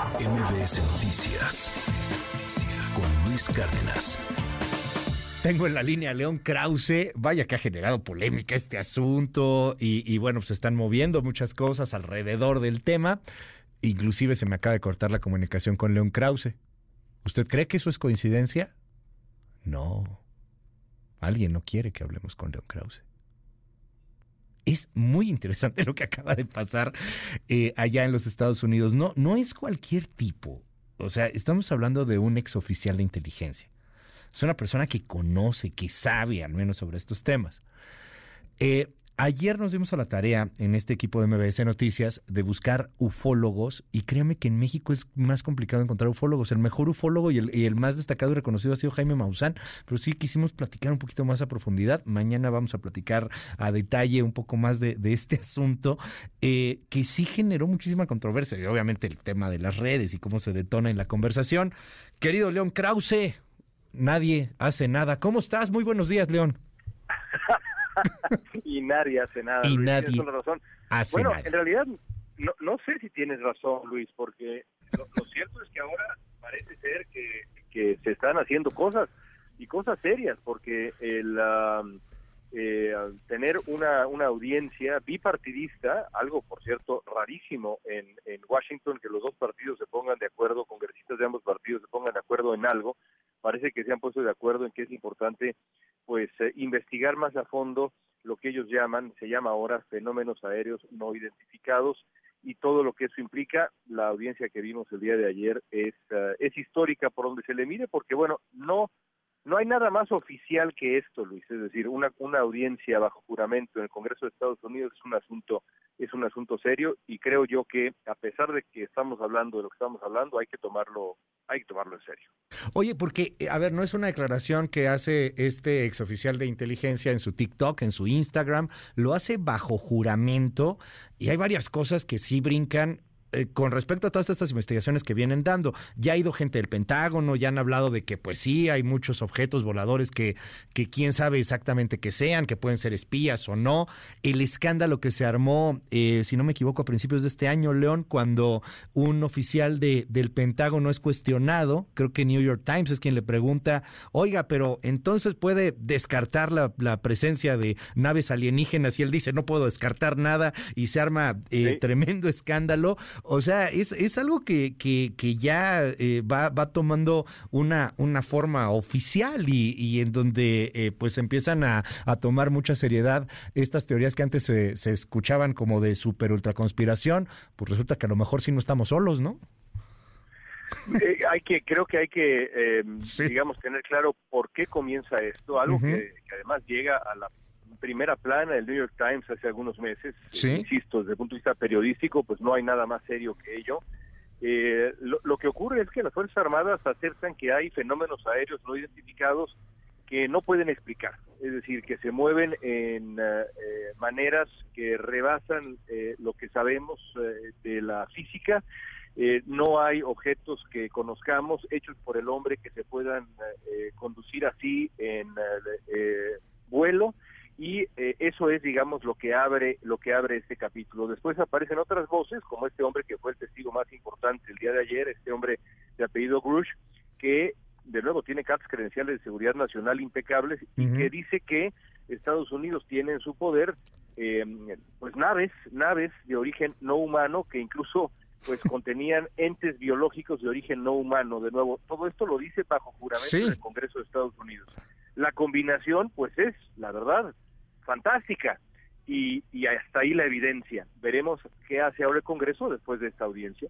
MBS Noticias con Luis Cárdenas. Tengo en la línea a León Krause. Vaya que ha generado polémica este asunto y, y, bueno, se están moviendo muchas cosas alrededor del tema. Inclusive se me acaba de cortar la comunicación con León Krause. ¿Usted cree que eso es coincidencia? No. Alguien no quiere que hablemos con León Krause. Es muy interesante lo que acaba de pasar eh, allá en los Estados Unidos. No, no es cualquier tipo. O sea, estamos hablando de un exoficial de inteligencia. Es una persona que conoce, que sabe al menos sobre estos temas. Eh, Ayer nos dimos a la tarea en este equipo de MBS Noticias de buscar ufólogos y créame que en México es más complicado encontrar ufólogos. El mejor ufólogo y el, más destacado y reconocido ha sido Jaime Maussan, pero sí quisimos platicar un poquito más a profundidad. Mañana vamos a platicar a detalle un poco más de, este asunto eh, que sí generó muchísima controversia y obviamente el tema de las redes y cómo se detona en la conversación. Querido León Krause, nadie hace nada. ¿Cómo estás? Muy buenos días, León. y nadie hace nada. Y nadie razón. bueno, en realidad no, no sé si tienes razón, Luis, porque lo, cierto es que ahora parece ser que, que, se están haciendo cosas y cosas serias, porque el eh, tener una, una audiencia bipartidista, algo por cierto rarísimo en, en Washington, que los dos partidos se pongan de acuerdo, congresistas de ambos partidos se pongan de acuerdo en algo, parece que se han puesto de acuerdo en que es importante pues eh, investigar más a fondo lo que ellos llaman, se llama ahora fenómenos aéreos no identificados y todo lo que eso implica, la audiencia que vimos el día de ayer es, eh, es histórica por donde se le mire, porque bueno, no no hay nada más oficial que esto, Luis, es decir, una, una audiencia bajo juramento en el Congreso de Estados Unidos es un asunto es un asunto serio y creo yo que a pesar de que estamos hablando de lo que estamos hablando, hay que tomarlo hay que tomarlo en serio. Oye, porque a ver, no es una declaración que hace este exoficial de inteligencia en su TikTok, en su Instagram, lo hace bajo juramento y hay varias cosas que sí brincan eh, con respecto a todas estas investigaciones que vienen dando, ya ha ido gente del Pentágono, ya han hablado de que pues sí, hay muchos objetos voladores que, que quién sabe exactamente que sean, que pueden ser espías o no. El escándalo que se armó, eh, si no me equivoco, a principios de este año, León, cuando un oficial de, del Pentágono es cuestionado, creo que New York Times es quien le pregunta, oiga, pero entonces puede descartar la, presencia de naves alienígenas y él dice, no puedo descartar nada y se arma eh, tremendo escándalo. O sea, es, es algo que, que, que ya eh, va, va tomando una, una forma oficial y, y en donde eh, pues empiezan a, a, tomar mucha seriedad estas teorías que antes se, se escuchaban como de super ultra conspiración, pues resulta que a lo mejor sí no estamos solos, ¿no? Eh, hay que creo que hay que digamos tener claro por qué comienza esto algo que, que, además llega a la primera plana del New York Times hace algunos meses. insisto, desde el punto de vista periodístico, pues no hay nada más serio que ello. Eh, lo, que ocurre es que las Fuerzas Armadas acertan que hay fenómenos aéreos no identificados que no pueden explicar, es decir, que se mueven en eh, eh, maneras que rebasan lo que sabemos de la física. no hay objetos que conozcamos hechos por el hombre que se puedan conducir así en vuelo y eh, eso es digamos lo que abre lo que abre este capítulo. Después aparecen otras voces como este hombre que fue el testigo más importante el día de ayer este hombre de apellido Grush que de nuevo tiene cartas credenciales de seguridad nacional impecables y que dice que Estados Unidos tiene en su poder eh, pues naves naves de origen no humano que incluso pues contenían entes biológicos de origen no humano. De nuevo todo esto lo dice bajo juramento del Congreso de Estados Unidos. La combinación pues es la verdad fantástica. Y, y, hasta ahí la evidencia. Veremos qué hace ahora el Congreso después de esta audiencia.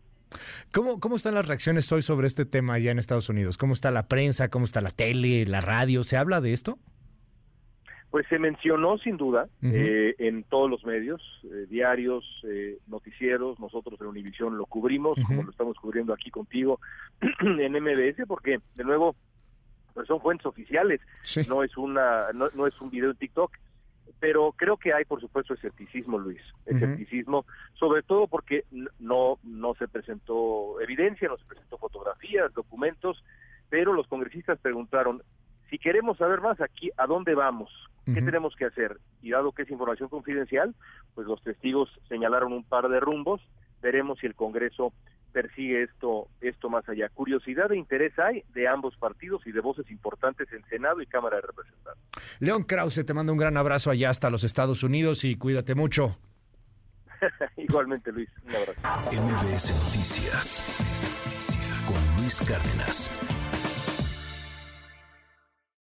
¿Cómo, ¿Cómo están las reacciones hoy sobre este tema allá en Estados Unidos? ¿Cómo está la prensa? ¿Cómo está la tele, la radio? ¿Se habla de esto? Pues se mencionó sin duda eh, en todos los medios, eh, diarios, eh, noticieros, nosotros en Univisión lo cubrimos, como lo estamos cubriendo aquí contigo en MBS, porque de nuevo pues son fuentes oficiales, no es una no, no es un video en TikTok, pero creo que hay, por supuesto, escepticismo, Luis, escepticismo, sobre todo porque no, no se presentó evidencia, no se presentó fotografías, documentos, pero los congresistas preguntaron, si queremos saber más aquí, ¿a dónde vamos? ¿Qué tenemos que hacer? Y dado que es información confidencial, pues los testigos señalaron un par de rumbos, veremos si el Congreso persigue esto esto más allá. Curiosidad e interés hay de ambos partidos y de voces importantes en Senado y Cámara de Representantes. León Krause, te mando un gran abrazo allá hasta los Estados Unidos y cuídate mucho. Igualmente, Luis. Un abrazo. MBS Noticias con Luis Cárdenas.